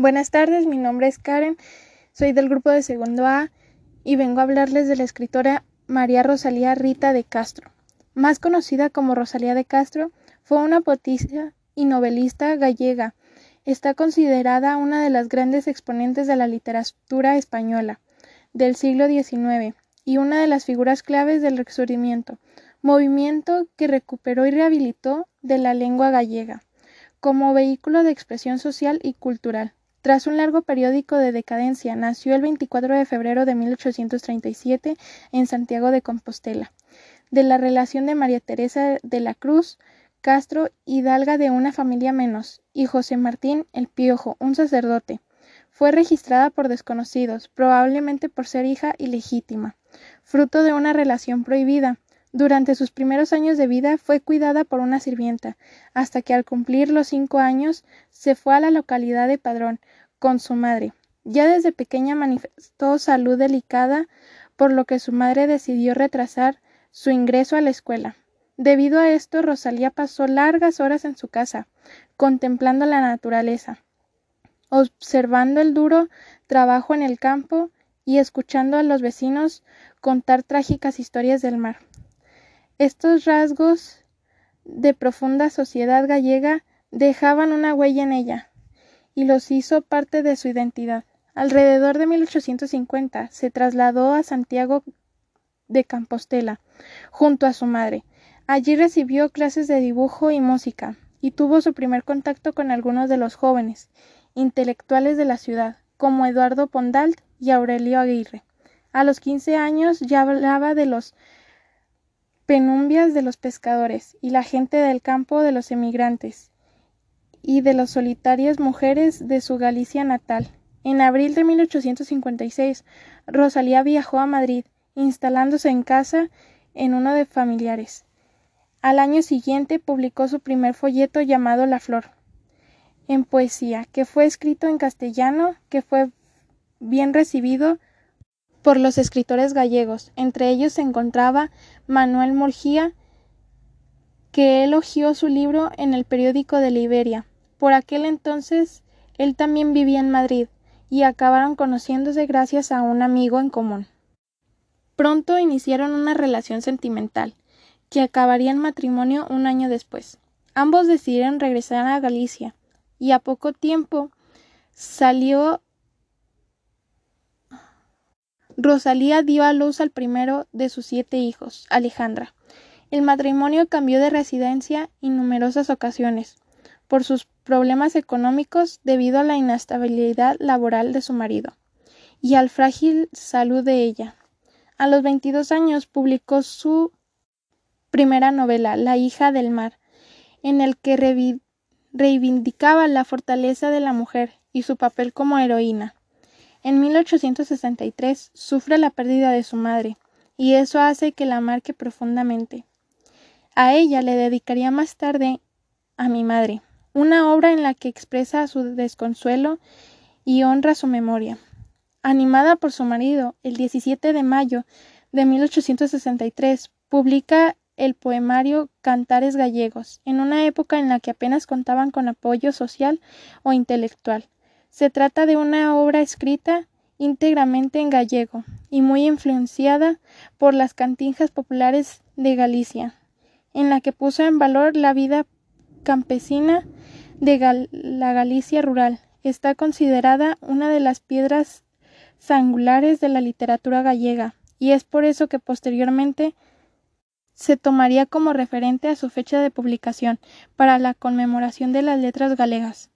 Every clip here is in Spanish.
Buenas tardes, mi nombre es Karen, soy del grupo de segundo A y vengo a hablarles de la escritora María Rosalía Rita de Castro. Más conocida como Rosalía de Castro, fue una poetisa y novelista gallega. Está considerada una de las grandes exponentes de la literatura española del siglo XIX y una de las figuras claves del Resurgimiento, movimiento que recuperó y rehabilitó de la lengua gallega como vehículo de expresión social y cultural. Tras un largo periódico de decadencia, nació el 24 de febrero de 1837 en Santiago de Compostela, de la relación de María Teresa de la Cruz Castro, hidalga de una familia menos, y José Martín el Piojo, un sacerdote. Fue registrada por desconocidos, probablemente por ser hija ilegítima, fruto de una relación prohibida. Durante sus primeros años de vida fue cuidada por una sirvienta, hasta que al cumplir los cinco años se fue a la localidad de Padrón con su madre. Ya desde pequeña manifestó salud delicada, por lo que su madre decidió retrasar su ingreso a la escuela. Debido a esto, Rosalía pasó largas horas en su casa, contemplando la naturaleza, observando el duro trabajo en el campo y escuchando a los vecinos contar trágicas historias del mar. Estos rasgos de profunda sociedad gallega dejaban una huella en ella y los hizo parte de su identidad. Alrededor de 1850 se trasladó a Santiago de Compostela junto a su madre. Allí recibió clases de dibujo y música y tuvo su primer contacto con algunos de los jóvenes intelectuales de la ciudad, como Eduardo Pondalt y Aurelio Aguirre. A los quince años ya hablaba de los penumbias de los pescadores y la gente del campo de los emigrantes y de las solitarias mujeres de su Galicia natal. En abril de 1856, Rosalía viajó a Madrid, instalándose en casa en uno de familiares. Al año siguiente publicó su primer folleto llamado La Flor, en poesía, que fue escrito en castellano, que fue bien recibido por los escritores gallegos. Entre ellos se encontraba Manuel Murgía, que elogió su libro en el periódico de Liberia. Por aquel entonces él también vivía en Madrid y acabaron conociéndose gracias a un amigo en común. Pronto iniciaron una relación sentimental, que acabaría en matrimonio un año después. Ambos decidieron regresar a Galicia, y a poco tiempo salió Rosalía dio a luz al primero de sus siete hijos, Alejandra. El matrimonio cambió de residencia en numerosas ocasiones por sus problemas económicos debido a la inestabilidad laboral de su marido y al frágil salud de ella. A los 22 años publicó su primera novela, La hija del mar, en el que reivindicaba la fortaleza de la mujer y su papel como heroína. En 1863 sufre la pérdida de su madre, y eso hace que la marque profundamente. A ella le dedicaría más tarde a mi madre, una obra en la que expresa su desconsuelo y honra su memoria. Animada por su marido, el 17 de mayo de 1863 publica el poemario Cantares Gallegos, en una época en la que apenas contaban con apoyo social o intelectual. Se trata de una obra escrita íntegramente en gallego y muy influenciada por las cantinjas populares de Galicia, en la que puso en valor la vida campesina de la Galicia rural. Está considerada una de las piedras angulares de la literatura gallega, y es por eso que posteriormente se tomaría como referente a su fecha de publicación para la conmemoración de las letras galegas.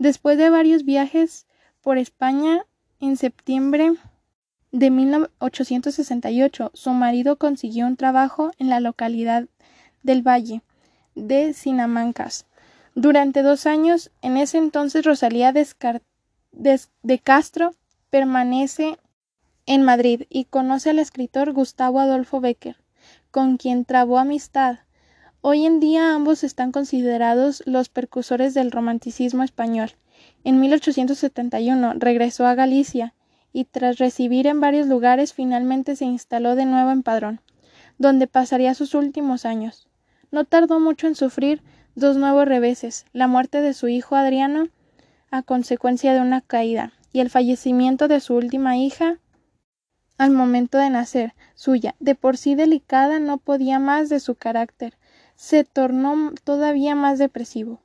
Después de varios viajes por España, en septiembre de 1868, su marido consiguió un trabajo en la localidad del Valle de Sinamancas. Durante dos años, en ese entonces Rosalía de Castro permanece en Madrid y conoce al escritor Gustavo Adolfo Becker, con quien trabó amistad. Hoy en día ambos están considerados los precursores del romanticismo español. En 1871 regresó a Galicia y tras recibir en varios lugares finalmente se instaló de nuevo en Padrón, donde pasaría sus últimos años. No tardó mucho en sufrir dos nuevos reveses, la muerte de su hijo Adriano a consecuencia de una caída, y el fallecimiento de su última hija al momento de nacer, suya, de por sí delicada, no podía más de su carácter, se tornó todavía más depresivo.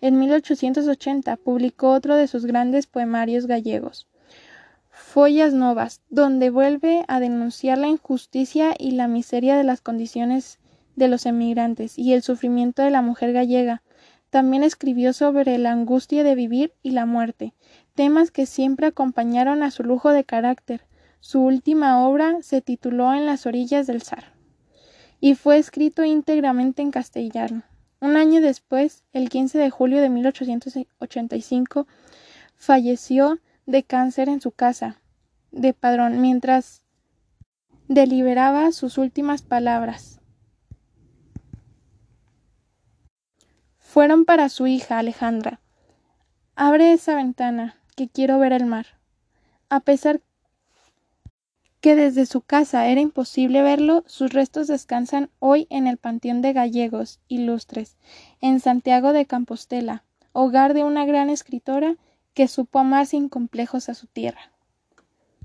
En 1880 publicó otro de sus grandes poemarios gallegos, Follas Novas, donde vuelve a denunciar la injusticia y la miseria de las condiciones de los emigrantes y el sufrimiento de la mujer gallega. También escribió sobre la angustia de vivir y la muerte, temas que siempre acompañaron a su lujo de carácter. Su última obra se tituló En las orillas del Sar y fue escrito íntegramente en castellano. Un año después, el 15 de julio de 1885, falleció de cáncer en su casa de Padrón mientras deliberaba sus últimas palabras. Fueron para su hija Alejandra. Abre esa ventana, que quiero ver el mar. A pesar que desde su casa era imposible verlo, sus restos descansan hoy en el Panteón de Gallegos Ilustres, en Santiago de Compostela, hogar de una gran escritora que supo amar sin complejos a su tierra.